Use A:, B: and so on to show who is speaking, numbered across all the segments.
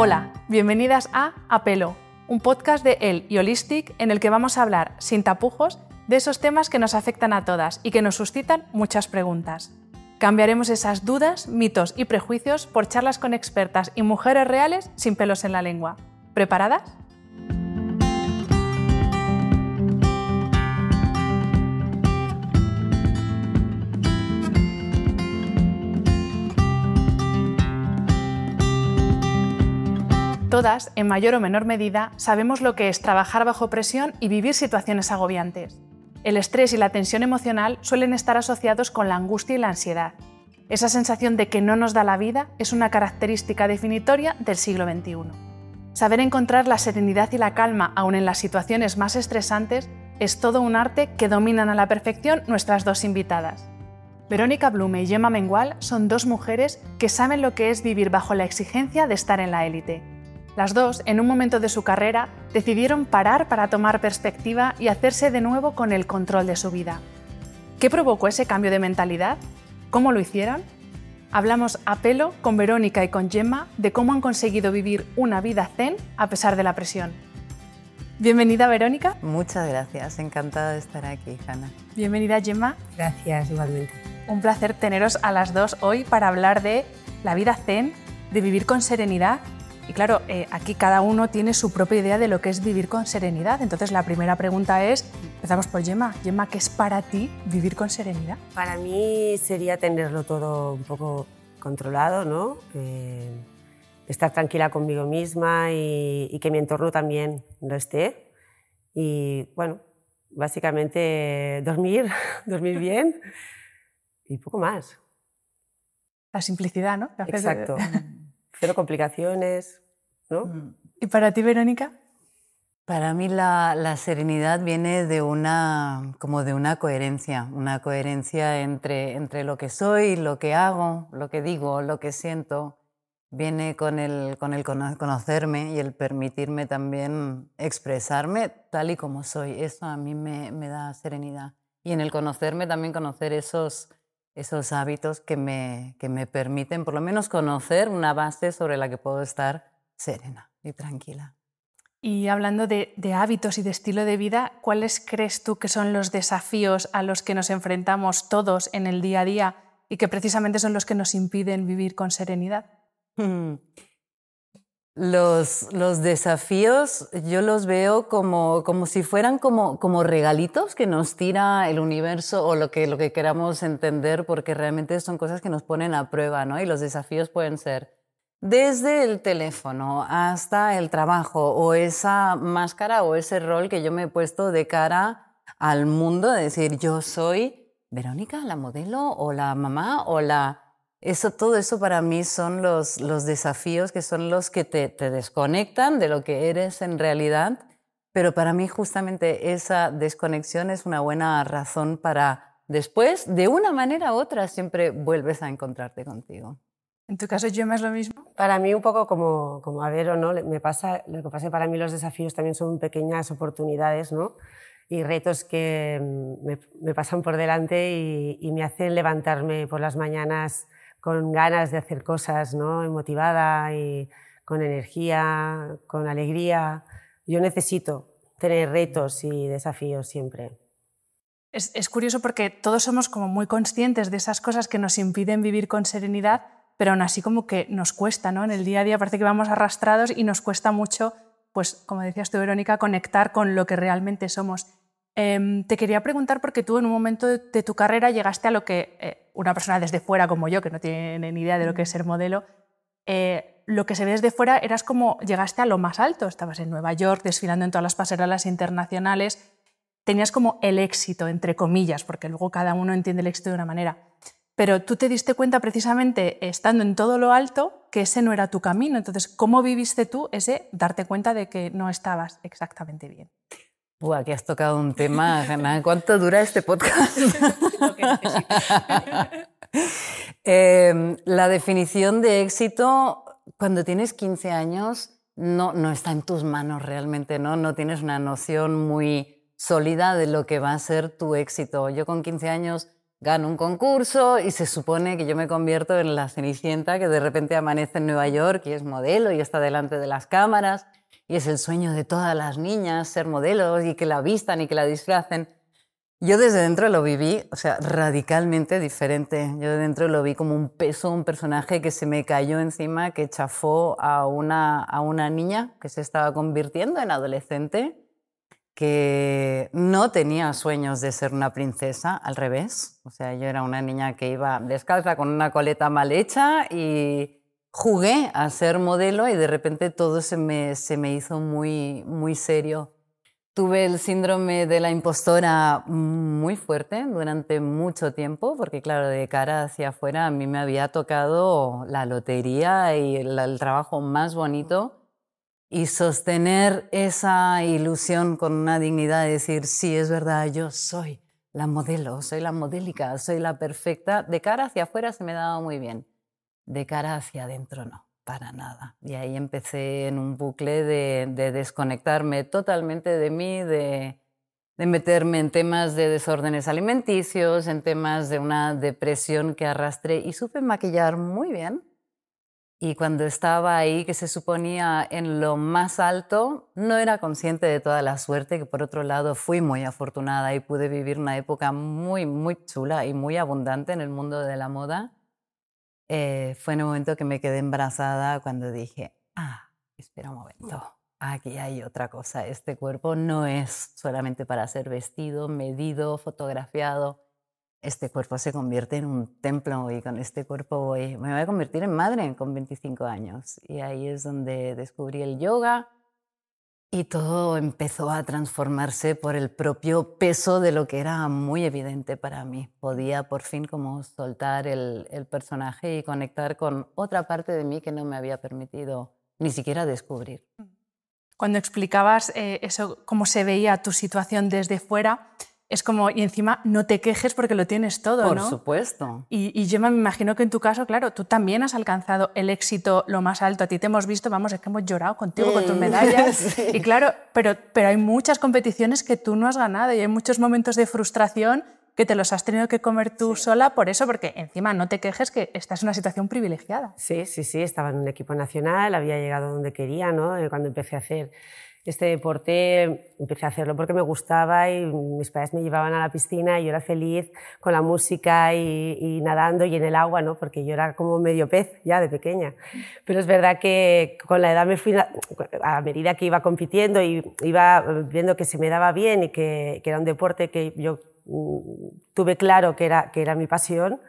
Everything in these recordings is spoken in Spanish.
A: Hola, bienvenidas a Apelo, un podcast de El y Holistic en el que vamos a hablar sin tapujos de esos temas que nos afectan a todas y que nos suscitan muchas preguntas. Cambiaremos esas dudas, mitos y prejuicios por charlas con expertas y mujeres reales sin pelos en la lengua. ¿Preparadas? Todas, en mayor o menor medida, sabemos lo que es trabajar bajo presión y vivir situaciones agobiantes. El estrés y la tensión emocional suelen estar asociados con la angustia y la ansiedad. Esa sensación de que no nos da la vida es una característica definitoria del siglo XXI. Saber encontrar la serenidad y la calma aun en las situaciones más estresantes es todo un arte que dominan a la perfección nuestras dos invitadas. Verónica Blume y Gemma Mengual son dos mujeres que saben lo que es vivir bajo la exigencia de estar en la élite las dos, en un momento de su carrera, decidieron parar para tomar perspectiva y hacerse de nuevo con el control de su vida. ¿Qué provocó ese cambio de mentalidad? ¿Cómo lo hicieron? Hablamos a pelo con Verónica y con Gemma de cómo han conseguido vivir una vida zen a pesar de la presión. Bienvenida Verónica.
B: Muchas gracias, encantada de estar aquí, Hanna.
A: Bienvenida Gemma.
C: Gracias, igualmente.
A: Un placer teneros a las dos hoy para hablar de la vida zen, de vivir con serenidad y claro, eh, aquí cada uno tiene su propia idea de lo que es vivir con serenidad. Entonces la primera pregunta es, empezamos por Gemma. Gemma, ¿qué es para ti vivir con serenidad?
C: Para mí sería tenerlo todo un poco controlado, ¿no? Eh, estar tranquila conmigo misma y, y, que mi entorno también lo esté. Y bueno, básicamente dormir, dormir bien y poco más.
A: La simplicidad, ¿no?
C: Exacto. cero complicaciones, ¿no? Mm.
A: ¿Y para ti, Verónica?
B: Para mí la, la, serenidad viene de una, como de una coherencia, una coherencia entre, entre lo que soy, lo que hago, lo que digo, lo que siento. Viene con el, con el conocerme y el permitirme también expresarme tal y como soy. Eso a mí me, me da serenidad. Y en el conocerme también conocer esos, esos hábitos que me, que me permiten por lo menos conocer una base sobre la que puedo estar serena y tranquila.
A: Y hablando de, de, hábitos y de estilo de vida, ¿cuáles crees tú que son los desafíos a los que nos enfrentamos todos en el día a día y que precisamente son los que nos impiden vivir con serenidad?
B: Los, los, desafíos yo los veo como, como si fueran como, como, regalitos que nos tira el universo o lo que, lo que queramos entender, porque realmente son cosas que nos ponen a prueba, ¿no? Y los desafíos pueden ser desde el teléfono hasta el trabajo o esa máscara o ese rol que yo me he puesto de cara al mundo, de decir, yo soy Verónica, la modelo o la mamá o la eso, todo eso para mí son los, los desafíos que son los que te, te, desconectan de lo que eres en realidad, pero para mí justamente esa desconexión es una buena razón para después, de una manera u otra, siempre vuelves a encontrarte contigo.
A: ¿En tu caso, yo es lo mismo?
C: Para mí un poco como, como a ver o no, me pasa, lo que pasa es que para mí los desafíos también son pequeñas oportunidades, ¿no? y retos que mm, me, me pasan por delante y, y, me hacen levantarme por las mañanas con ganas de hacer cosas, ¿no? motivada y con energía, con alegría. Yo necesito tener retos y desafíos siempre.
A: Es, es, curioso porque todos somos como muy conscientes de esas cosas que nos impiden vivir con serenidad, pero aún así como que nos cuesta, ¿no? En el día a día parece que vamos arrastrados y nos cuesta mucho, pues como decías tú, Verónica, conectar con lo que realmente somos. Em, te quería preguntar porque tú en un momento de, tu carrera llegaste a lo que eh, una persona desde fuera como yo, que no tiene ni idea de lo que es ser modelo, eh, lo que se ve desde fuera eras como llegaste a lo más alto. Estabas en Nueva York desfilando en todas las pasarelas internacionales. Tenías como el éxito, entre comillas, porque luego cada uno entiende el éxito de una manera. Pero tú te diste cuenta precisamente estando en todo lo alto que ese no era tu camino. Entonces, ¿cómo viviste tú ese darte cuenta de que no estabas exactamente bien?
B: Buah, aquí has tocado un tema, Ana. ¿Cuánto dura este podcast? eh, la definición de éxito, cuando tienes 15 años, no, no está en tus manos realmente, ¿no? No tienes una noción muy sólida de lo que va a ser tu éxito. Yo con 15 años gano un concurso y se supone que yo me convierto en la Cenicienta que de repente amanece en Nueva York y es modelo y está delante de las cámaras y es el sueño de todas las niñas ser modelos y que la vistan y que la disfracen. Yo desde dentro lo viví, o sea, radicalmente diferente. Yo de dentro lo vi como un peso, un personaje que se me cayó encima, que chafó a una, a una niña que se estaba convirtiendo en adolescente que no tenía sueños de ser una princesa, al revés. O sea, yo era una niña que iba descalza con una coleta mal hecha y jugué a ser modelo y de repente todo se me, se me hizo muy, muy serio. Tuve el síndrome de la impostora muy fuerte durante mucho tiempo, porque claro, de cara hacia afuera a mí me había tocado la lotería y el trabajo más bonito y sostener esa ilusión con una dignidad de decir, sí, es verdad, yo soy la modelo, soy la modélica, soy la perfecta, de cara hacia afuera se me daba muy bien, de cara hacia adentro no, para nada. Y ahí empecé en un bucle de, desconectarme totalmente de mí, de, de meterme en temas de desórdenes alimenticios, en temas de una depresión que arrastré y supe maquillar muy bien y cuando estaba ahí, que se suponía en lo más alto, no era consciente de toda la suerte, que por otro lado fui muy afortunada y pude vivir una época muy, muy chula y muy abundante en el mundo de la moda. Eh, fue en el momento que me quedé embarazada cuando dije, ah, espera un momento, aquí hay otra cosa, este cuerpo no es solamente para ser vestido, medido, fotografiado, este cuerpo se convierte en un templo y con este cuerpo voy, me voy a convertir en madre con 25 años. Y ahí es donde descubrí el yoga y todo empezó a transformarse por el propio peso de lo que era muy evidente para mí. Podía por fin como soltar el, personaje y conectar con otra parte de mí que no me había permitido ni siquiera descubrir.
A: Cuando explicabas eh, eso, cómo se veía tu situación desde fuera, es como, y encima no te quejes porque lo tienes todo,
B: Por
A: ¿no?
B: Por supuesto.
A: Y, yo me imagino que en tu caso, claro, tú también has alcanzado el éxito lo más alto. A ti te hemos visto, vamos, es que hemos llorado contigo con tus mm, medallas. Y claro, pero, pero hay muchas competiciones que tú no has ganado y hay muchos momentos de frustración que te los has tenido que comer tú sola por eso, porque encima no te quejes que estás en una situación privilegiada.
C: Sí, sí, sí, estaba en un equipo nacional, había llegado donde quería, ¿no? Eh, cuando empecé a hacer este deporte empecé a hacerlo porque me gustaba y mis padres me llevaban a la piscina y yo era feliz con la música y, nadando y en el agua, ¿no? porque yo era como medio pez ya de pequeña. Pero es verdad que con la edad me fui, a medida que iba compitiendo y iba viendo que se me daba bien y que, que era un deporte que yo mm, tuve claro que era, que era mi pasión,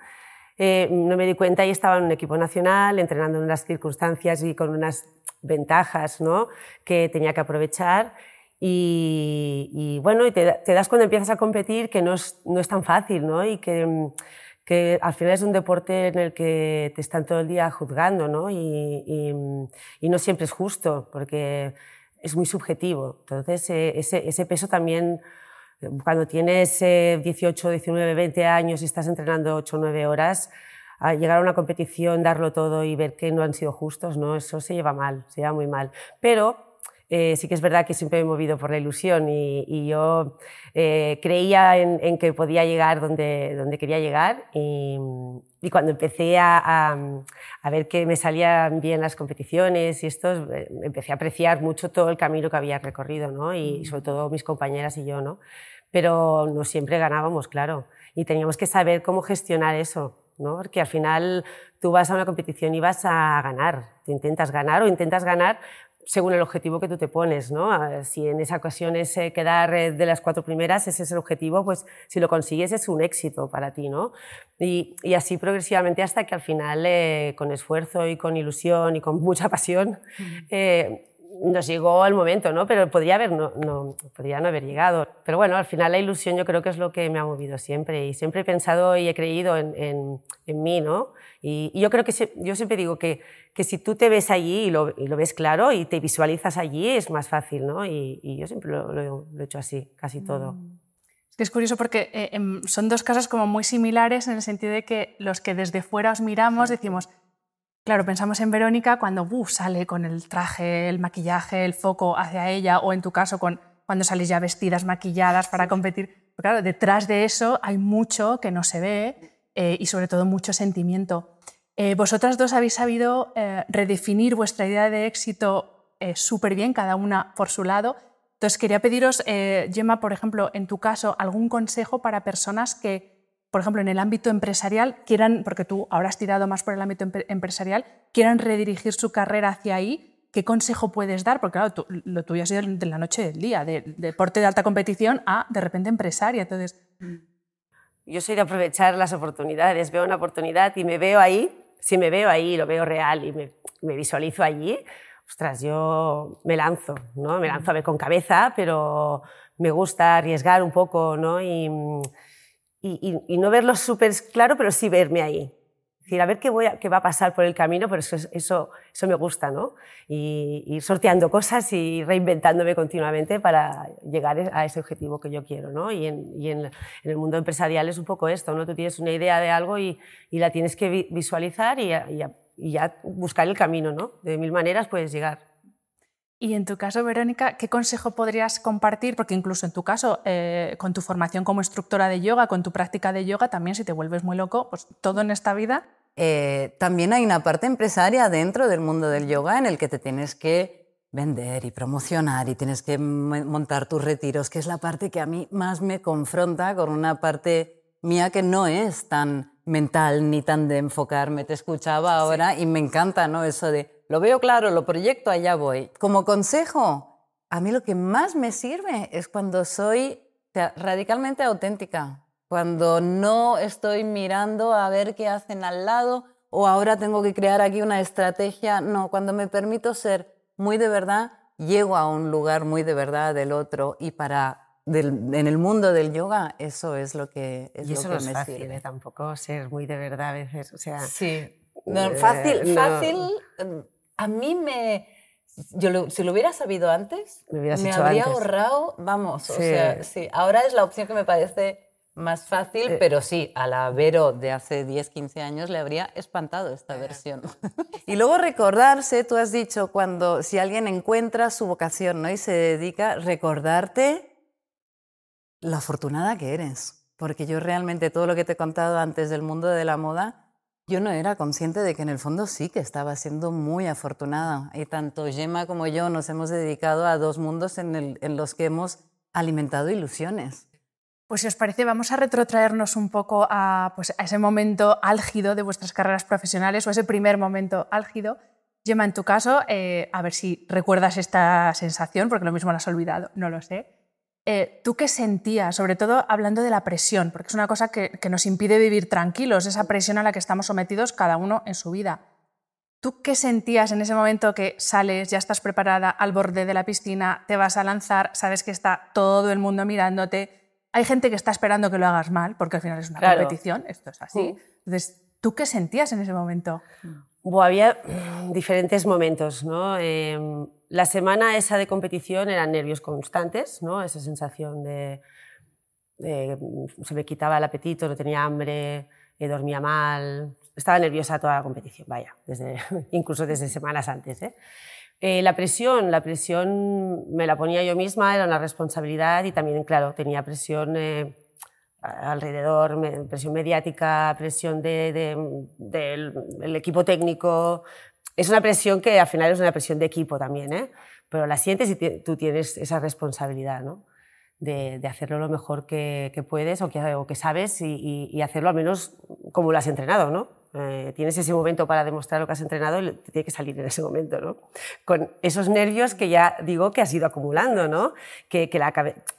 C: eh, no me di cuenta y estaba en un equipo nacional, entrenando en unas circunstancias y con unas ventajas ¿no? que tenía que aprovechar. Y, bueno, y te, das cuando empiezas a competir que no es, no es tan fácil ¿no? y que, que, al final es un deporte en el que te están todo el día juzgando ¿no? Y, y, no siempre es justo porque es muy subjetivo. Entonces, eh, ese, ese peso también cuando tienes 18, 19, 20 años y estás entrenando 8 o 9 horas, a llegar a una competición, darlo todo y ver que no han sido justos, ¿no? eso se lleva mal, se lleva muy mal. Pero eh, sí que es verdad que siempre me he movido por la ilusión y, yo eh, creía en, que podía llegar donde, donde quería llegar y, y cuando empecé a, a, ver que me salían bien las competiciones y esto, eh, empecé a apreciar mucho todo el camino que había recorrido ¿no? y sobre todo mis compañeras y yo. ¿no? Pero no siempre ganábamos, claro, y teníamos que saber cómo gestionar eso. ¿no? Porque al final tú vas a una competición y vas a ganar, te intentas ganar o intentas ganar según el objetivo que tú te pones, ¿no? Ah, si en esa ocasión es eh, quedar eh, de las cuatro primeras, ese es el objetivo, pues si lo consigues es un éxito para ti, ¿no? Y, y así progresivamente hasta que al final, eh, con esfuerzo y con ilusión y con mucha pasión, nos llegó el momento, ¿no? Pero podría, haber, no, no, podría no haber llegado. Pero bueno, al final la ilusión yo creo que es lo que me ha movido siempre y siempre he pensado y he creído en, en, en mí, ¿no? Y, yo creo que yo siempre digo que, que si tú te ves allí y lo, y lo, ves claro y te visualizas allí es más fácil, ¿no? Y, y yo siempre lo, lo, he hecho así, casi todo.
A: Mm. Es que es curioso porque eh, em, son dos casos como muy similares en el sentido de que los que desde fuera os miramos decimos, Claro, pensamos en Verónica cuando sale con el traje, el maquillaje, el foco hacia ella, o en tu caso con, cuando sales ya vestidas, maquilladas para competir. claro, detrás de eso hay mucho que no se ve eh, y sobre todo mucho sentimiento. Eh, vosotras dos habéis sabido eh, redefinir vuestra idea de éxito súper bien, cada una por su lado. Entonces quería pediros, Gemma, por ejemplo, en tu caso, algún consejo para personas que, por ejemplo, en el ámbito empresarial quieran, porque tú ahora has tirado más por el ámbito empresarial, quieran redirigir su carrera hacia ahí. ¿Qué consejo puedes dar? Porque claro, lo tuyo ha sido de la noche del día, de, deporte de alta competición a de repente empresaria. Entonces,
C: yo soy de aprovechar las oportunidades, veo una oportunidad y me veo ahí, si me veo ahí, lo veo real y me, visualizo allí, ostras, yo me lanzo, ¿no? Me lanzo a ver con cabeza, pero me gusta arriesgar un poco, ¿no? Y, no verlo súper claro, pero sí verme ahí decir, a ver qué, voy qué va a pasar por el camino, pero eso, eso, eso me gusta, ¿no? Y sorteando cosas y reinventándome continuamente para llegar a ese objetivo que yo quiero, ¿no? Y en, y en, el mundo empresarial es un poco esto, ¿no? Tú tienes una idea de algo y, y la tienes que visualizar y, ya buscar el camino, ¿no? De mil maneras puedes llegar.
A: Y en tu caso, Verónica, ¿qué consejo podrías compartir? Porque incluso en tu caso, eh, con tu formación como instructora de yoga, con tu práctica de yoga, también si te vuelves muy loco, pues todo en esta vida
B: eh, también hay una parte empresaria dentro del mundo del yoga en el que te tienes que vender y promocionar y tienes que montar tus retiros, que es la parte que a mí más me confronta con una parte mía que no es tan mental ni tan de enfocarme. Te escuchaba ahora y me encanta ¿no? eso de lo veo claro, lo proyecto, allá voy. Como consejo, a mí lo que más me sirve es cuando soy radicalmente auténtica cuando no estoy mirando a ver qué hacen al lado o ahora tengo que crear aquí una estrategia. No, cuando me permito ser muy de verdad, llego a un lugar muy de verdad del otro y para en el mundo del yoga eso es lo que es
C: y eso
B: lo
C: que no es fácil, ¿eh? tampoco ser muy de verdad a veces, o sea,
B: sí, no, eh, fácil, fácil. A mí me yo si lo hubiera sabido antes, me, habría ahorrado, vamos, o sea, sí, ahora es la opción que me parece más fácil, eh, pero sí, a la Vero de hace 10, 15 años le habría espantado esta versión. y luego recordarse, tú has dicho, cuando si alguien encuentra su vocación ¿no? y se dedica, recordarte la afortunada que eres. Porque yo realmente todo lo que te he contado antes del mundo de la moda, yo no era consciente de que en el fondo sí que estaba siendo muy afortunada. Y tanto Gemma como yo nos hemos dedicado a dos mundos en, en los que hemos alimentado ilusiones.
A: Pues si os parece, vamos a retrotraernos un poco a, pues, a, ese momento álgido de vuestras carreras profesionales o ese primer momento álgido. Gemma, en tu caso, eh, a ver si recuerdas esta sensación, porque lo mismo la has olvidado, no lo sé. Eh, ¿Tú qué sentías, sobre todo hablando de la presión? Porque es una cosa que, que nos impide vivir tranquilos, esa presión a la que estamos sometidos cada uno en su vida. ¿Tú qué sentías en ese momento que sales, ya estás preparada al borde de la piscina, te vas a lanzar, sabes que está todo el mundo mirándote, hay gente que está esperando que lo hagas mal, porque al final es una competición, esto es así. Entonces, ¿tú qué sentías en ese momento?
C: había diferentes momentos. ¿no? Em, la semana esa de competición eran nervios constantes, ¿no? esa sensación de, se me quitaba el apetito, no tenía hambre, eh, dormía mal, estaba nerviosa toda la competición, vaya, desde, incluso desde semanas antes. ¿eh? Eh, la presión, la presión me la ponía yo misma, era una responsabilidad y también, claro, tenía presión eh, alrededor, presión mediática, presión del equipo técnico. Es una presión que al final es una presión de equipo también, ¿eh? pero la sientes y tú tienes esa responsabilidad ¿no? de, hacerlo lo mejor que, puedes o que, sabes y, y, hacerlo al menos como lo has entrenado. ¿no? Eh, tienes ese momento para demostrar lo que has entrenado y te tiene que salir en ese momento, ¿no? Con esos nervios que ya digo que has ido acumulando, ¿no? Que, que, la,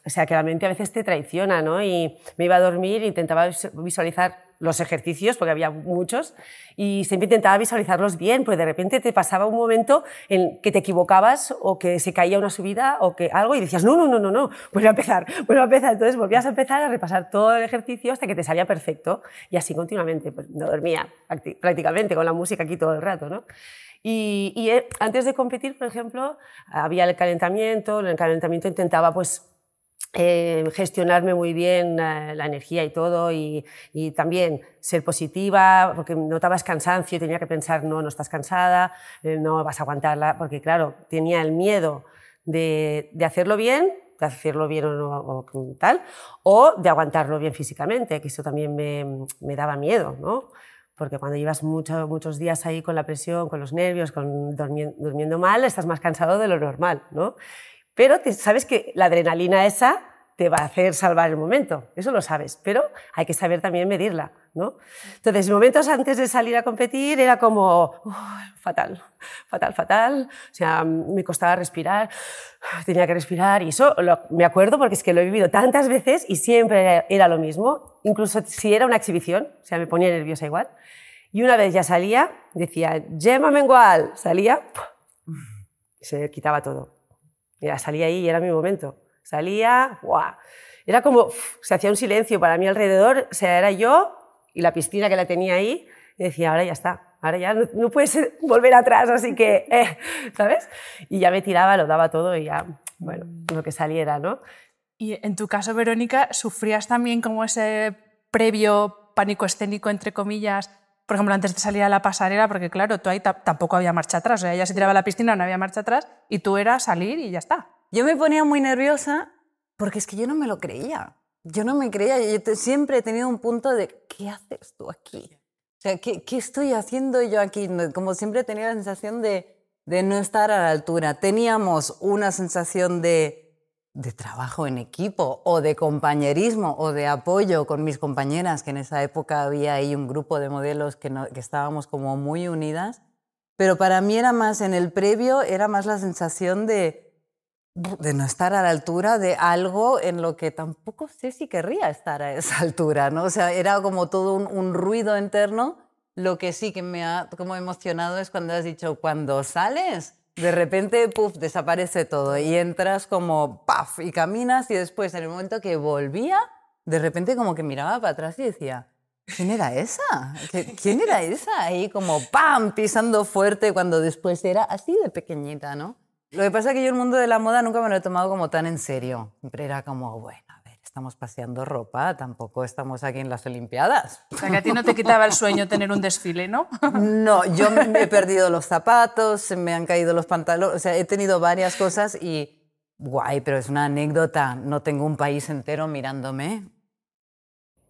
C: o sea, que la mente a veces te traiciona, ¿no? Y me iba a dormir, intentaba visualizar los ejercicios, porque había muchos, y siempre intentaba visualizarlos bien, pues de repente te pasaba un momento en que te equivocabas o que se caía una subida o que algo y decías, no, no, no, no, no, vuelve a empezar, vuelve a empezar. Entonces volvías a empezar a repasar todo el ejercicio hasta que te salía perfecto y así continuamente, pues no dormía prácticamente con la música aquí todo el rato, ¿no? Y, eh, antes de competir, por ejemplo, había el calentamiento, en el calentamiento intentaba pues eh, gestionarme muy bien eh, la energía y todo y, también ser positiva porque notabas cansancio y tenía que pensar no, no estás cansada, eh, no vas a aguantarla porque claro, tenía el miedo de, hacerlo bien de hacerlo bien o, tal, o de aguantarlo bien físicamente, que eso también me, daba miedo, ¿no? Porque cuando llevas mucho, muchos días ahí con la presión, con los nervios, con durmiendo mal, estás más cansado de lo normal, ¿no? Pero te, sabes que la adrenalina esa te va a hacer salvar el momento, eso lo sabes, pero hay que saber también medirla. ¿no? Entonces, momentos antes de salir a competir era como fatal, fatal, fatal, o sea, me costaba respirar, tenía que respirar y eso me acuerdo porque es que lo he vivido tantas veces y siempre era lo mismo, incluso si era una exhibición, o sea, me ponía nerviosa igual. Y una vez ya salía, decía, Gemma Mengual, salía, se quitaba todo. Ya salía ahí y era mi momento. Salía, ¡guau! Era como, se hacía un silencio para mí alrededor, o era yo y la piscina que la tenía ahí, decía, ahora ya está, ahora ya no, puedes volver atrás, así que, eh", ¿sabes? Y ya me tiraba, lo daba todo y ya, bueno, lo que saliera, ¿no?
A: Y en tu caso, Verónica, ¿sufrías también como ese previo pánico escénico, entre comillas, por ejemplo, antes de salir a la pasarela, porque claro, tú ahí tampoco había marcha atrás, o sea, ella se tiraba a la piscina, no había marcha atrás, y tú eras salir y ya está.
B: Yo me ponía muy nerviosa porque es que yo no me lo creía. Yo no me creía, yo siempre he tenido un punto de, ¿qué haces tú aquí? O sea, ¿qué, ¿qué, estoy haciendo yo aquí? Como siempre he tenido la sensación de, de no estar a la altura. Teníamos una sensación de, de trabajo en equipo o de compañerismo o de apoyo con mis compañeras, que en esa época había ahí un grupo de modelos que, que estábamos como muy unidas. Pero para mí era más, en el previo, era más la sensación de, de no estar a la altura de algo en lo que tampoco sé si querría estar a esa altura, ¿no? O sea, era como todo un, ruido interno. Lo que sí que me ha como emocionado es cuando has dicho, cuando sales, de repente, puff, desaparece todo y entras como, paf, y caminas y después, en el momento que volvía, de repente como que miraba para atrás y decía, ¿quién era esa? ¿Quién era esa? Ahí como, pam, pisando fuerte cuando después era así de pequeñita, ¿no? Lo que pasa es que yo el mundo de la moda nunca me lo he tomado como tan en serio. Siempre era como, bueno, estamos paseando ropa, tampoco estamos aquí en las Olimpiadas.
A: O sea, que a ti no te quitaba el sueño tener un desfile, ¿no?
B: No, yo me he perdido los zapatos, se me han caído los pantalones, o sea, he tenido varias cosas y guay, pero es una anécdota, no tengo un país entero mirándome.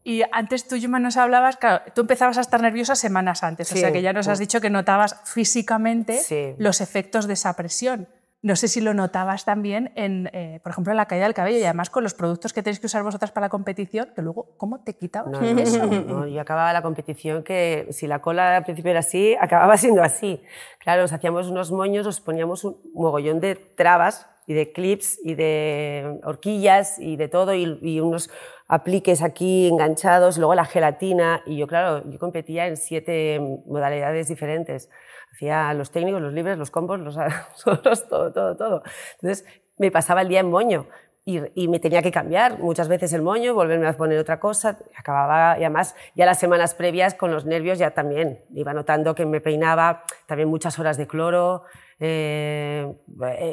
A: Y antes tú, Yuma, nos hablabas, claro, tú empezabas a estar nerviosa semanas antes, o sea que ya nos has dicho que notabas físicamente los efectos de esa presión. No sé si lo notabas también, en, eh, por ejemplo, en la caída del cabello y además con los productos que tenéis que usar vosotras para la competición, que luego, ¿cómo te quitabas
C: no, eso? No, yo acababa la competición que si la cola al principio era así, acababa siendo así. Claro, nos hacíamos unos moños, nos poníamos un mogollón de trabas y de clips y de horquillas y de todo y, y unos apliques aquí enganchados, luego la gelatina y yo, claro, yo competía en siete modalidades diferentes hacía los técnicos, los libres, los combos, los solos, todo, todo, todo. Entonces me pasaba el día en moño y, me tenía que cambiar muchas veces el moño, volverme a poner otra cosa, acababa y además ya las semanas previas con los nervios ya también iba notando que me peinaba también muchas horas de cloro, eh,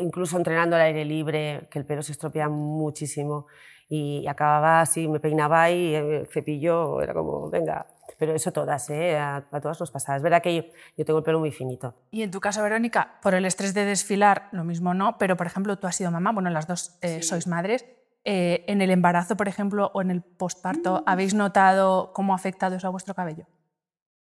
C: incluso entrenando al aire libre, que el pelo se estropea muchísimo y acababa así, me peinaba y el cepillo era como, venga, pero eso todas, ¿eh? a, todas nos pasa. Es verdad que yo, tengo el pelo muy finito.
A: Y en tu caso, Verónica, por el estrés de desfilar, lo mismo no, pero por ejemplo, tú has sido mamá, bueno, las dos eh, sois madres. Eh, en el embarazo, por ejemplo, o en el posparto, mm. ¿habéis notado cómo ha afectado eso a vuestro cabello?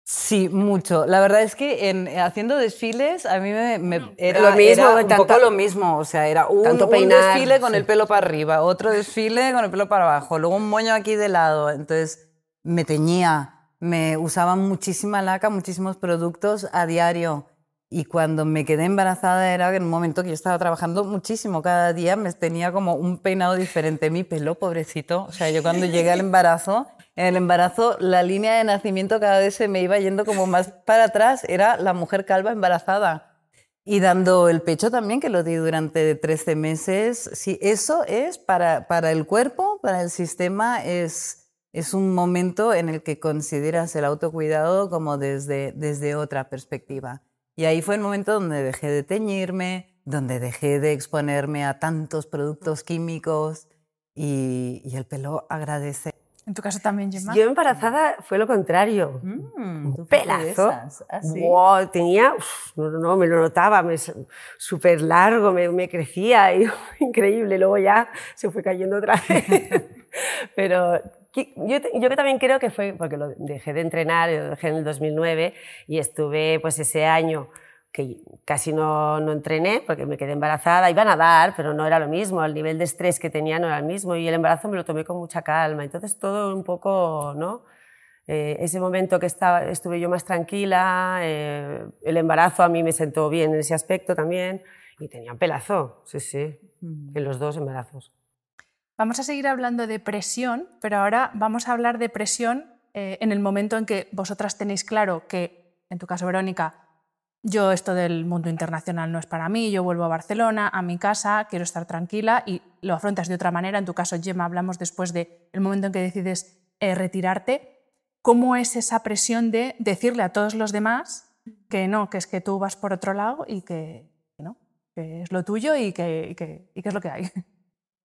B: Sí, mucho. La verdad es que en, haciendo desfiles a mí me, era, lo mismo, un poco lo mismo. O sea, era un, desfile con el pelo para arriba, otro desfile con el pelo para abajo, luego un moño aquí de lado. Entonces me teñía me usaba muchísima laca, muchísimos productos a diario. Y cuando me quedé embarazada era en un momento que yo estaba trabajando muchísimo. Cada día me tenía como un peinado diferente. Mi pelo, pobrecito. O sea, yo cuando llegué al embarazo, en el embarazo la línea de nacimiento cada vez se me iba yendo como más para atrás. Era la mujer calva embarazada. Y dando el pecho también, que lo di durante 13 meses. Sí, eso es para, para el cuerpo, para el sistema, es es un momento en el que consideras el autocuidado como desde, desde otra perspectiva. Y ahí fue el momento donde dejé de teñirme, donde dejé de exponerme a tantos productos químicos y, el pelo agradece.
A: En tu caso también, Gemma.
C: Yo embarazada fue lo contrario.
B: Mm,
C: un pelazo.
B: ¿Ah, sí?
C: Wow, tenía, uf, no, no, me lo notaba, súper largo, me, me, crecía, y, increíble. Luego ya se fue cayendo otra vez. Pero yo, yo que también creo que fue porque lo dejé de entrenar, lo dejé en el 2009 y estuve pues ese año que casi no, no, entrené porque me quedé embarazada, iba a nadar, pero no era lo mismo, el nivel de estrés que tenía no era el mismo y el embarazo me lo tomé con mucha calma, entonces todo un poco, ¿no? Eh, ese momento que estaba, estuve yo más tranquila, eh, el embarazo a mí me sentó bien en ese aspecto también y tenía un pelazo, sí, sí, mm. en los dos embarazos.
A: Vamos a seguir hablando de presión, pero ahora vamos a hablar de presión eh, en el momento en que vosotras tenéis claro que, en tu caso, Verónica, yo esto del mundo internacional no es para mí, yo vuelvo a Barcelona, a mi casa, quiero estar tranquila y lo afrontas de otra manera. En tu caso, Gemma, hablamos después del el momento en que decides eh, retirarte. ¿Cómo es esa presión de decirle a todos los demás que no, que es que tú vas por otro lado y que, no, que es lo tuyo y que, que, y que es lo que hay?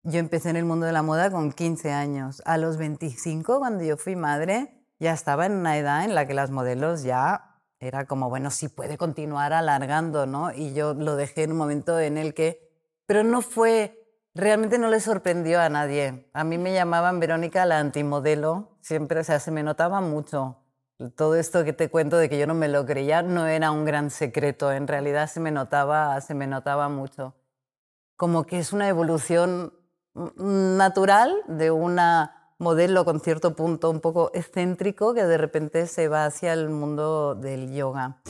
B: Yo empecé en el mundo de la moda con 15 años. A los 25, cuando yo fui madre, ya estaba en una edad en la que las modelos ya era como, bueno, si puede continuar alargando, ¿no? Y yo lo dejé en un momento en el que, pero no fue, realmente no le sorprendió a nadie. A mí me llamaban Verónica la antimodelo, siempre, o sea, se me notaba mucho. Todo esto que te cuento de que yo no me lo creía no era un gran secreto, en realidad se me notaba, se me notaba mucho. Como que es una evolución natural de una modelo con cierto punto un poco excéntrico que de repente se va hacia el mundo del yoga.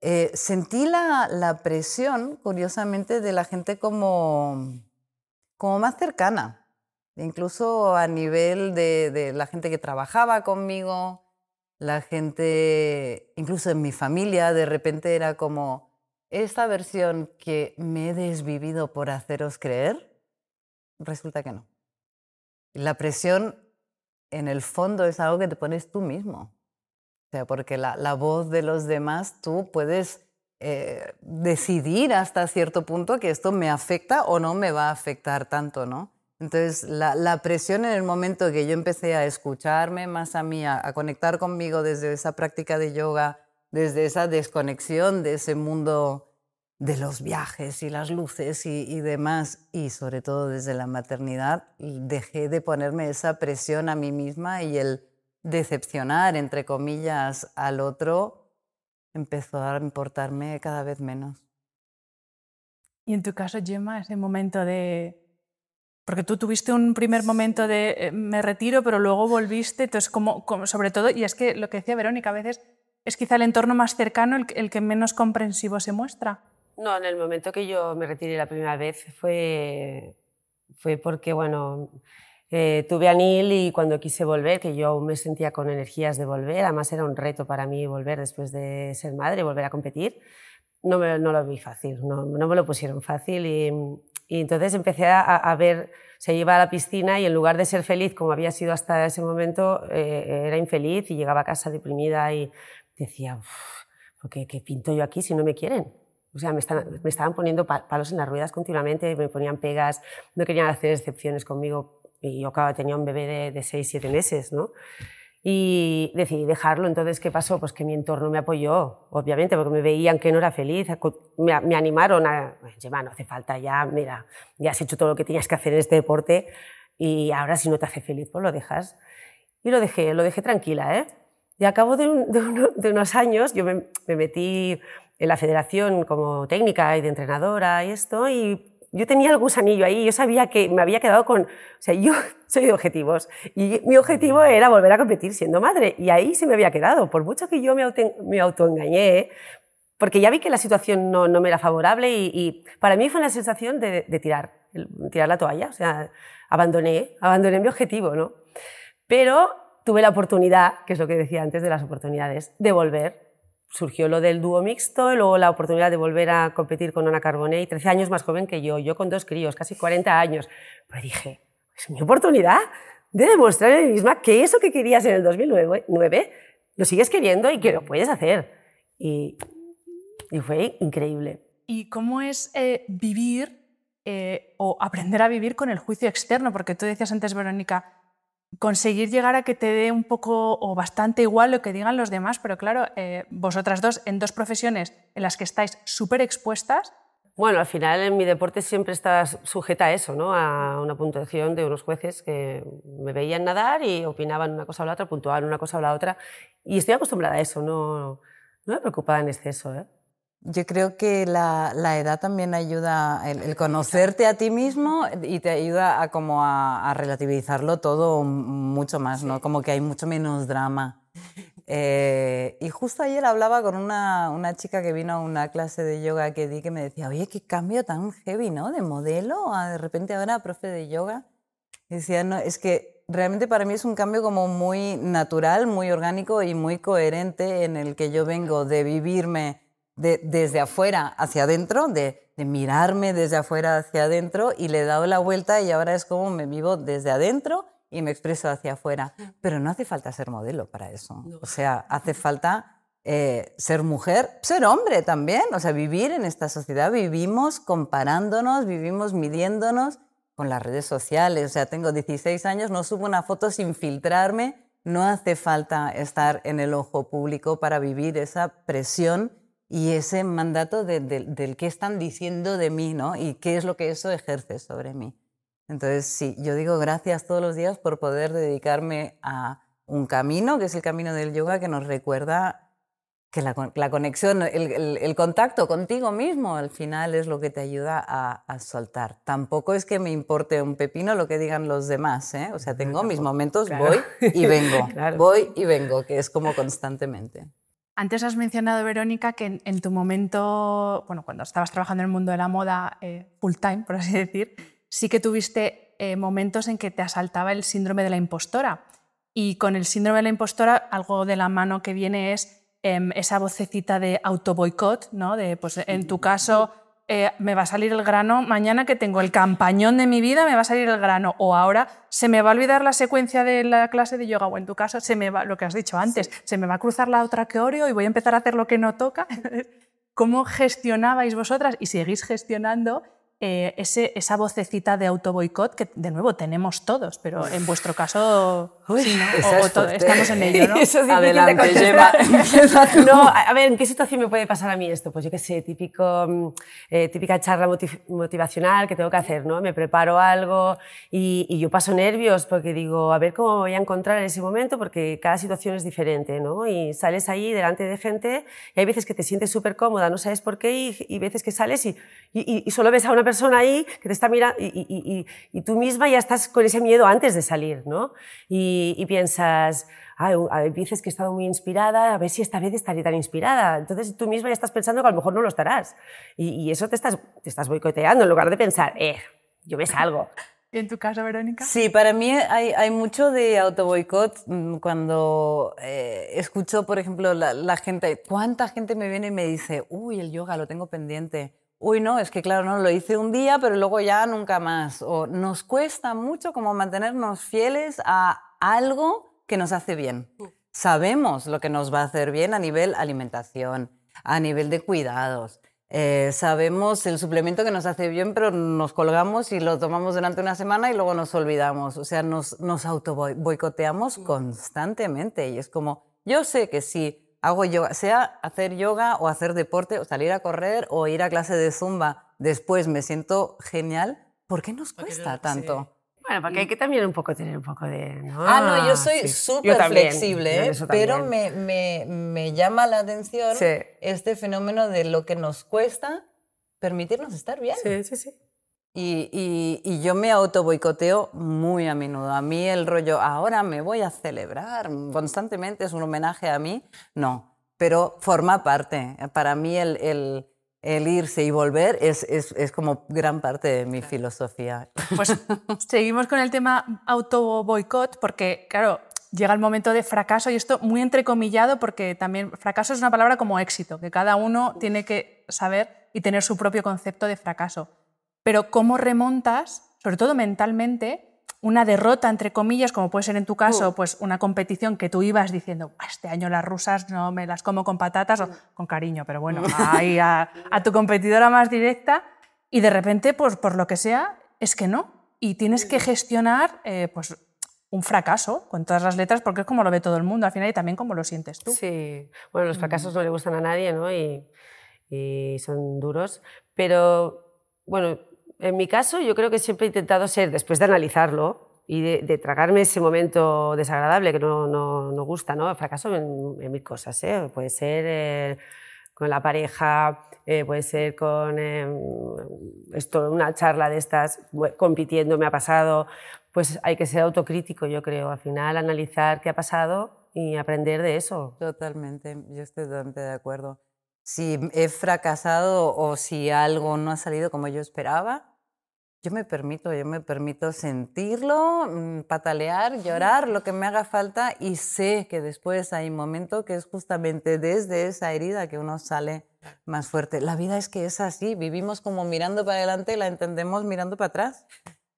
B: Eh, sentí la, la, presión, curiosamente, de la gente como, como más cercana, incluso a nivel de, de la gente que trabajaba conmigo, la gente, incluso en mi familia, de repente era como, esta versión que me he desvivido por haceros creer, resulta que no. La presión en el fondo es algo que te pones tú mismo. O sea, porque la, la voz de los demás tú puedes eh, decidir hasta cierto punto que esto me afecta o no me va a afectar tanto, ¿no? Entonces, la, la presión en el momento que yo empecé a escucharme más a mí, a, a conectar conmigo desde esa práctica de yoga, desde esa desconexión de ese mundo de los viajes y las luces y, demás, y sobre todo desde la maternidad, dejé de ponerme esa presión a mí misma y el decepcionar, entre comillas, al otro empezó a importarme cada vez menos.
A: Y en tu caso, Gemma, ese momento de... Porque tú tuviste un primer momento de eh, me retiro, pero luego volviste, entonces como, sobre todo, y es que lo que decía Verónica, a veces es quizá el entorno más cercano el que menos comprensivo se muestra.
C: No, en el momento que yo me retiré la primera vez fue, fue porque, bueno, eh, tuve a Neil y cuando quise volver, que yo me sentía con energías de volver, además era un reto para mí volver después de ser madre, volver a competir, no, me, no lo vi fácil, no, no, me lo pusieron fácil y, y entonces empecé a, a, ver, se iba a la piscina y en lugar de ser feliz como había sido hasta ese momento, eh, era infeliz y llegaba a casa deprimida y decía, ¿qué, ¿qué pinto yo aquí si no me quieren? O sea, me, me estaban poniendo palos en las ruedas continuamente, me ponían pegas, no querían hacer excepciones conmigo. Y yo, claro, tenía un bebé de, de 6, 7 meses, ¿no? Y decidí dejarlo. Entonces, ¿qué pasó? Pues que mi entorno me apoyó, obviamente, porque me veían que no era feliz. Me, me animaron a, Gemma, no hace falta ya, mira, ya has hecho todo lo que tenías que hacer en este deporte y ahora si no te hace feliz, pues lo dejas. Y lo dejé, lo dejé tranquila, ¿eh? Y a cabo de, de, de unos años yo me, me metí en la federación como técnica y de entrenadora y esto, y yo tenía el gusanillo ahí, yo sabía que me había quedado con, o sea, yo soy de objetivos, y mi objetivo era volver a competir siendo madre, y ahí se me había quedado, por mucho que yo me, auto, me autoengañé, porque ya vi que la situación no, no me era favorable y, y, para mí fue una sensación de, de tirar, tirar la toalla, o sea, abandoné, abandoné mi objetivo, ¿no? Pero tuve la oportunidad, que es lo que decía antes de las oportunidades, de volver surgió lo del dúo mixto y luego la oportunidad de volver a competir con Ana Carbonet, 13 años más joven que yo, yo con dos críos, casi 40 años. Pero dije, es mi oportunidad de demostrar a mí misma que eso que querías en el 2009 lo sigues queriendo y que lo puedes hacer. Y, y fue increíble.
A: ¿Y cómo es eh, vivir eh, o aprender a vivir con el juicio externo? Porque tú decías antes, Verónica, conseguir llegar a que te dé un poco o bastante igual lo que digan los demás, pero claro, eh, vosotras dos en dos profesiones en las que estáis súper expuestas.
C: Bueno, al final en mi deporte siempre estás sujeta a eso, ¿no? a una puntuación de unos jueces que me veían nadar y opinaban una cosa o la otra, puntuaban una cosa o la otra. Y estoy acostumbrada a eso, no, no me preocupa en exceso. ¿eh?
B: Yo creo que la, la edad también ayuda, el, el, conocerte a ti mismo y te ayuda a, como a, a relativizarlo todo mucho más, ¿no? Como que hay mucho menos drama. Eh, y justo ayer hablaba con una, una, chica que vino a una clase de yoga que di que me decía, oye, qué cambio tan heavy, ¿no? De modelo a de repente ahora profe de yoga. Y decía, no, es que realmente para mí es un cambio como muy natural, muy orgánico y muy coherente en el que yo vengo de vivirme de, desde afuera hacia adentro, de, de, mirarme desde afuera hacia adentro y le he dado la vuelta y ahora es como me vivo desde adentro y me expreso hacia afuera. Pero no hace falta ser modelo para eso. O sea, hace falta eh, ser mujer, ser hombre también. O sea, vivir en esta sociedad. Vivimos comparándonos, vivimos midiéndonos con las redes sociales. O sea, tengo 16 años, no subo una foto sin filtrarme. No hace falta estar en el ojo público para vivir esa presión y ese mandato de, de, del qué están diciendo de mí, ¿no? Y qué es lo que eso ejerce sobre mí. Entonces, sí, yo digo gracias todos los días por poder dedicarme a un camino, que es el camino del yoga, que nos recuerda que la, la conexión, el, el, el, contacto contigo mismo al final es lo que te ayuda a, a, soltar. Tampoco es que me importe un pepino lo que digan los demás, ¿eh? O sea, tengo mis momentos, claro. voy y vengo, claro. voy y vengo, que es como constantemente.
A: Antes has mencionado, Verónica, que en, en, tu momento, bueno, cuando estabas trabajando en el mundo de la moda eh, full time, por así decir, sí que tuviste eh, momentos en que te asaltaba el síndrome de la impostora. Y con el síndrome de la impostora, algo de la mano que viene es eh, esa vocecita de autoboicot, ¿no? De, pues, en tu caso, eh, me va a salir el grano, mañana que tengo el campañón de mi vida, me va a salir el grano, o ahora se me va a olvidar la secuencia de la clase de yoga, o en tu caso, se me va, lo que has dicho antes, sí. se me va a cruzar la otra que oreo y voy a empezar a hacer lo que no toca. ¿Cómo gestionabais vosotras y seguís gestionando eh, ese, esa vocecita de autoboicot que de nuevo tenemos todos, pero en vuestro caso Uy, sí, ¿no? o, todo, estamos en ello, ¿no?
C: Eso es Adelante, Gemma. no, a ver, ¿en qué situación me puede pasar a mí esto? Pues yo qué sé, típico, eh, típica charla motiv motivacional que tengo que hacer, ¿no? Me preparo algo y, y, yo paso nervios porque digo, a ver cómo me voy a encontrar en ese momento porque cada situación es diferente, ¿no? Y sales ahí delante de gente y hay veces que te sientes súper cómoda, no sabes por qué y, y veces que sales y, y, y solo ves a una persona ahí que te está mirando y, y, y, tú misma ya estás con ese miedo antes de salir, ¿no? Y, y piensas, ah, hay veces que he estado muy inspirada, a ver si esta vez estaré tan inspirada. Entonces tú misma ya estás pensando que a lo mejor no lo estarás. Y, y eso te estás, te estás boicoteando en lugar de pensar, eh, yo me salgo.
A: ¿Y en tu caso, Verónica?
B: Sí, para mí hay, hay mucho de autoboicot cuando eh, escucho, por ejemplo, la, la gente, cuánta gente me viene y me dice, uy, el yoga lo tengo pendiente uy, no, es que claro, no, lo hice un día, pero luego ya nunca más. O nos cuesta mucho como mantenernos fieles a algo que nos hace bien. Sabemos lo que nos va a hacer bien a nivel alimentación, a nivel de cuidados. Eh, sabemos el suplemento que nos hace bien, pero nos colgamos y lo tomamos durante una semana y luego nos olvidamos. O sea, nos, nos auto boicoteamos constantemente. Y es como, yo sé que sí hago yoga, sea hacer yoga o hacer deporte o salir a correr o ir a clase de zumba, después me siento genial, ¿por qué nos cuesta tanto?
C: Bueno, porque hay que también un poco tener un poco de...
B: ¿no? Ah, no, yo soy súper sí. flexible, pero me, me, me, llama la atención sí. este fenómeno de lo que nos cuesta permitirnos estar bien.
C: Sí, sí, sí.
B: Y, y, y, yo me auto boicoteo muy a menudo. A mí el rollo, ahora me voy a celebrar constantemente, es un homenaje a mí. No, pero forma parte. Para mí el, el, el irse y volver es, es, es, como gran parte de mi filosofía.
A: Pues seguimos con el tema auto boicot, porque, claro, llega el momento de fracaso y esto muy entrecomillado porque también fracaso es una palabra como éxito, que cada uno tiene que saber y tener su propio concepto de fracaso pero cómo remontas, sobre todo mentalmente, una derrota, entre comillas, como puede ser en tu caso, uh. pues una competición que tú ibas diciendo, este año las rusas no me las como con patatas, o con cariño, pero bueno, ahí a, a, tu competidora más directa, y de repente, pues por lo que sea, es que no. Y tienes que gestionar, eh, pues un fracaso con todas las letras porque es como lo ve todo el mundo al final y también como lo sientes tú.
C: Sí, bueno, los fracasos no le gustan a nadie ¿no? y, y son duros, pero bueno, en mi caso yo creo que siempre he intentado ser, después de analizarlo, y de, tragarme ese momento desagradable que no, no, no gusta, ¿no? Fracaso en, en mil cosas, ¿eh? Puede ser eh, con la pareja, eh, puede ser con em, esto, una charla de estas, compitiendo, me ha pasado, pues hay que ser autocrítico, yo creo, al final analizar qué ha pasado y aprender de eso.
B: Totalmente, yo estoy totalmente de acuerdo. Si he fracasado o si algo no ha salido como yo esperaba, yo me permito, yo me permito sentirlo, mm, patalear, llorar, lo que me haga falta y sé que después hay un momento que es justamente desde esa herida que uno sale más fuerte. La vida es que es así, vivimos como mirando para adelante y la entendemos mirando para atrás.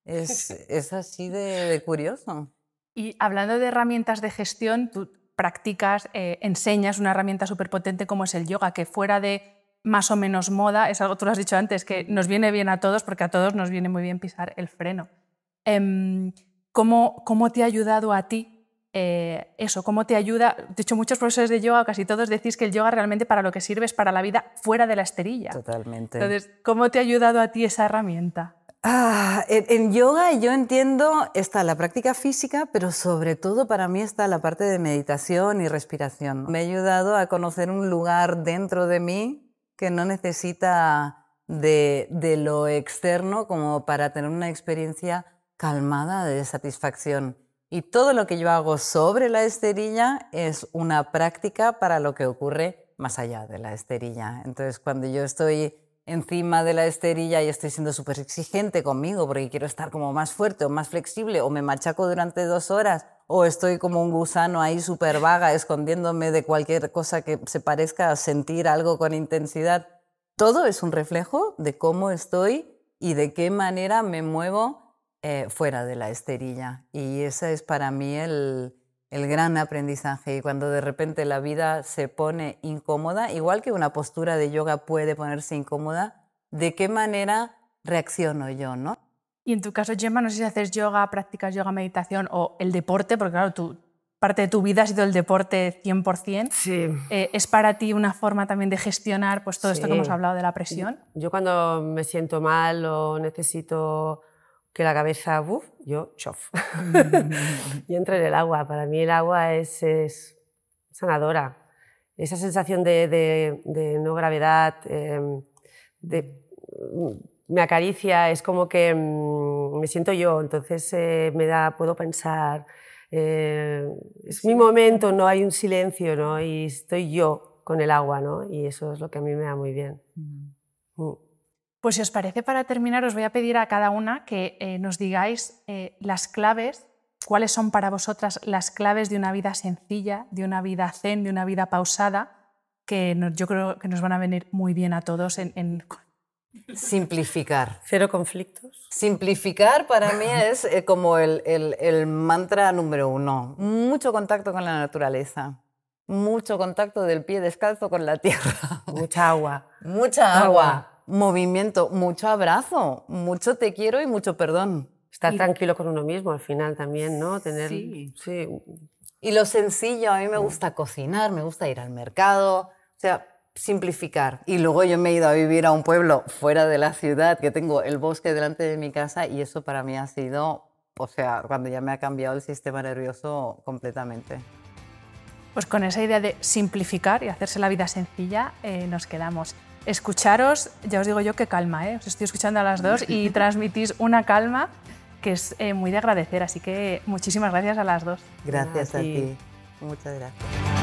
B: Es, es así de, curioso.
A: Y hablando de herramientas de gestión, tú practicas, eh, enseñas una herramienta súper potente como es el yoga, que fuera de más o menos moda, es algo, tú lo has dicho antes, que nos viene bien a todos porque a todos nos viene muy bien pisar el freno. Em, ¿cómo, ¿Cómo te ha ayudado a ti eh, eso? ¿Cómo te ayuda? De hecho, muchos profesores de yoga, casi todos, decís que el yoga realmente para lo que sirve es para la vida fuera de la esterilla.
B: Totalmente.
A: Entonces, ¿cómo te ha ayudado a ti esa herramienta?
B: Ah, en, yoga yo entiendo está la práctica física, pero sobre todo para mí está la parte de meditación y respiración. Me ha ayudado a conocer un lugar dentro de mí que no necesita de, lo externo como para tener una experiencia calmada de satisfacción. Y todo lo que yo hago sobre la esterilla es una práctica para lo que ocurre más allá de la esterilla. Entonces, cuando yo estoy encima de la esterilla y estoy siendo súper exigente conmigo porque quiero estar como más fuerte o más flexible o me machaco durante dos horas o estoy como un gusano ahí súper vaga escondiéndome de cualquier cosa que se parezca a sentir algo con intensidad. Todo es un reflejo de cómo estoy y de qué manera me muevo eh, fuera de la esterilla. Y ese es para mí el, el gran aprendizaje. Y cuando de repente la vida se pone incómoda, igual que una postura de yoga puede ponerse incómoda, ¿de qué manera reacciono yo, no?
A: Y en tu caso, Gemma, no sé si haces yoga, practicas yoga, meditación o el deporte, porque claro, parte de tu vida ha sido el deporte 100%.
C: Sí.
A: Eh, ¿Es para ti una forma también de gestionar pues, todo esto que hemos hablado de la presión?
C: Yo cuando me siento mal o necesito que la cabeza, uf, yo chof. yo entro en el agua. Para mí el agua es, es sanadora. Esa sensación de, de, no gravedad, em, de me acaricia, es como que mm, me siento yo, entonces eh, me da, puedo pensar, eh, es mi momento, no hay un silencio, ¿no? Y estoy yo con el agua, ¿no? Y eso es lo que a mí me da muy bien. Mm.
A: Mm. Pues si os parece, para terminar, os voy a pedir a cada una que eh, nos digáis las claves, cuáles son para vosotras las claves de una vida sencilla, de una vida zen, de una vida pausada, que yo creo que nos van a venir muy bien a todos en, en
B: Simplificar.
C: Cero conflictos.
B: Simplificar para mí es eh, como el, el, mantra número uno. Mucho contacto con la naturaleza. Mucho contacto del pie descalzo con la tierra.
C: Mucha agua.
B: Mucha agua. Movimiento, mucho abrazo, mucho te quiero y mucho perdón.
C: Estar tranquilo con uno mismo al final también, ¿no?
B: Tener, sí. Y lo sencillo, a mí me gusta cocinar, me gusta ir al mercado. O sea, simplificar. Y luego yo me he ido a vivir a un pueblo fuera de la ciudad, que tengo el bosque delante de mi casa y eso para mí ha sido, o sea, cuando ya me ha cambiado el sistema nervioso completamente.
A: Pues con esa idea de simplificar y hacerse la vida sencilla eh, nos quedamos. Escucharos, ya os digo yo que calma, ¿eh? os estoy escuchando a las dos y transmitís una calma que es eh, muy de agradecer, así que muchísimas gracias a las dos.
B: Gracias a ti. Muchas gracias.